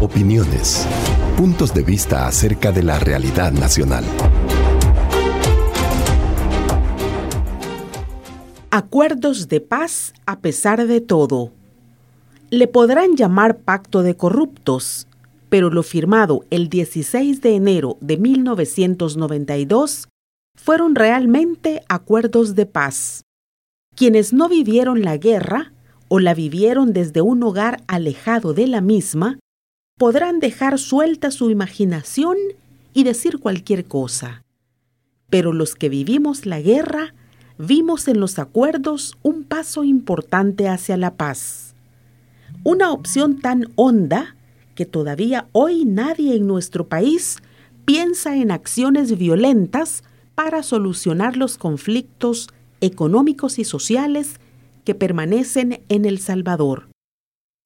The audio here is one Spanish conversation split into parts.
Opiniones, puntos de vista acerca de la realidad nacional. Acuerdos de paz a pesar de todo. Le podrán llamar pacto de corruptos, pero lo firmado el 16 de enero de 1992 fueron realmente acuerdos de paz. Quienes no vivieron la guerra o la vivieron desde un hogar alejado de la misma, podrán dejar suelta su imaginación y decir cualquier cosa. Pero los que vivimos la guerra, vimos en los acuerdos un paso importante hacia la paz. Una opción tan honda que todavía hoy nadie en nuestro país piensa en acciones violentas para solucionar los conflictos económicos y sociales que permanecen en El Salvador.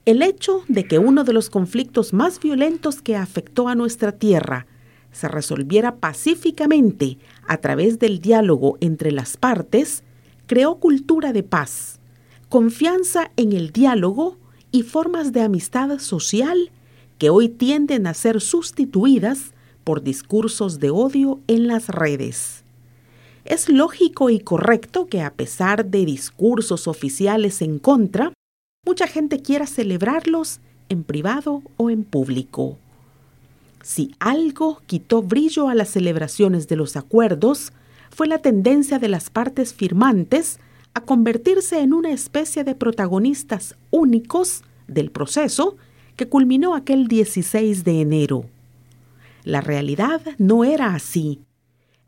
El hecho de que uno de los conflictos más violentos que afectó a nuestra tierra se resolviera pacíficamente a través del diálogo entre las partes, creó cultura de paz, confianza en el diálogo y formas de amistad social que hoy tienden a ser sustituidas por discursos de odio en las redes. Es lógico y correcto que a pesar de discursos oficiales en contra, mucha gente quiera celebrarlos en privado o en público. Si algo quitó brillo a las celebraciones de los acuerdos, fue la tendencia de las partes firmantes a convertirse en una especie de protagonistas únicos del proceso que culminó aquel 16 de enero. La realidad no era así.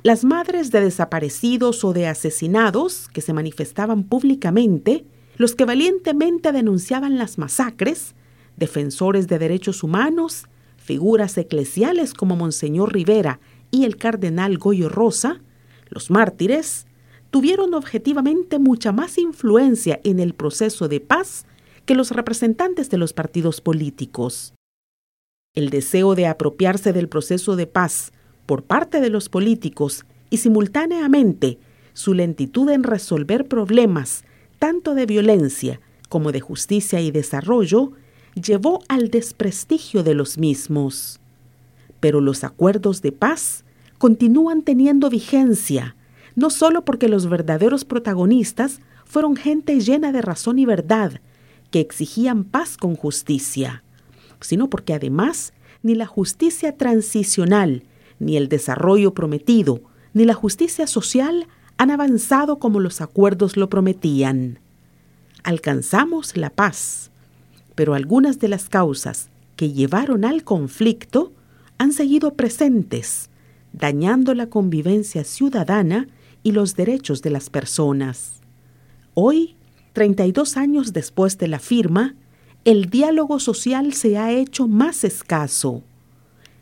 Las madres de desaparecidos o de asesinados que se manifestaban públicamente, los que valientemente denunciaban las masacres, defensores de derechos humanos, figuras eclesiales como Monseñor Rivera y el cardenal Goyo Rosa, los mártires, tuvieron objetivamente mucha más influencia en el proceso de paz que los representantes de los partidos políticos. El deseo de apropiarse del proceso de paz por parte de los políticos y simultáneamente su lentitud en resolver problemas tanto de violencia como de justicia y desarrollo llevó al desprestigio de los mismos. Pero los acuerdos de paz continúan teniendo vigencia, no solo porque los verdaderos protagonistas fueron gente llena de razón y verdad, que exigían paz con justicia, sino porque además ni la justicia transicional ni el desarrollo prometido, ni la justicia social han avanzado como los acuerdos lo prometían. Alcanzamos la paz, pero algunas de las causas que llevaron al conflicto han seguido presentes, dañando la convivencia ciudadana y los derechos de las personas. Hoy, 32 años después de la firma, el diálogo social se ha hecho más escaso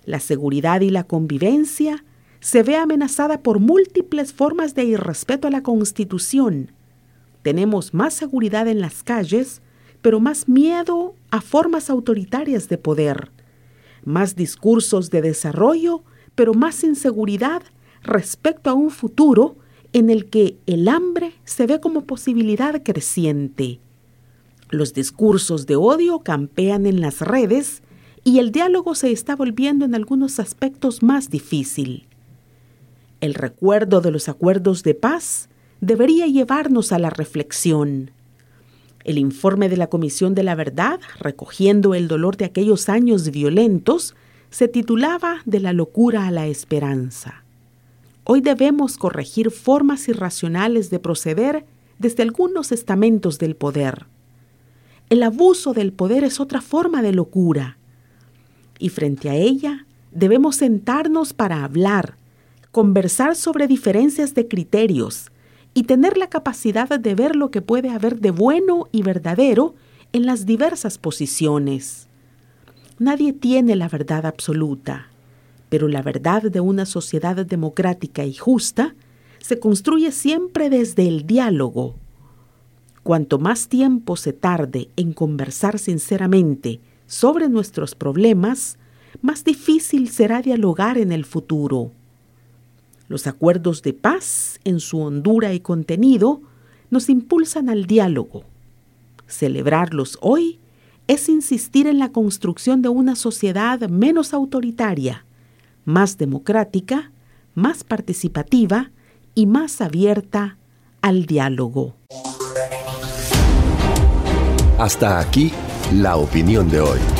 la seguridad y la convivencia se ve amenazada por múltiples formas de irrespeto a la Constitución. Tenemos más seguridad en las calles, pero más miedo a formas autoritarias de poder, más discursos de desarrollo, pero más inseguridad respecto a un futuro en el que el hambre se ve como posibilidad creciente. Los discursos de odio campean en las redes y el diálogo se está volviendo en algunos aspectos más difícil. El recuerdo de los acuerdos de paz debería llevarnos a la reflexión. El informe de la Comisión de la Verdad, recogiendo el dolor de aquellos años violentos, se titulaba De la locura a la esperanza. Hoy debemos corregir formas irracionales de proceder desde algunos estamentos del poder. El abuso del poder es otra forma de locura y frente a ella debemos sentarnos para hablar, conversar sobre diferencias de criterios y tener la capacidad de ver lo que puede haber de bueno y verdadero en las diversas posiciones. Nadie tiene la verdad absoluta, pero la verdad de una sociedad democrática y justa se construye siempre desde el diálogo. Cuanto más tiempo se tarde en conversar sinceramente sobre nuestros problemas, más difícil será dialogar en el futuro. Los acuerdos de paz, en su hondura y contenido, nos impulsan al diálogo. Celebrarlos hoy es insistir en la construcción de una sociedad menos autoritaria, más democrática, más participativa y más abierta al diálogo. Hasta aquí la opinión de hoy.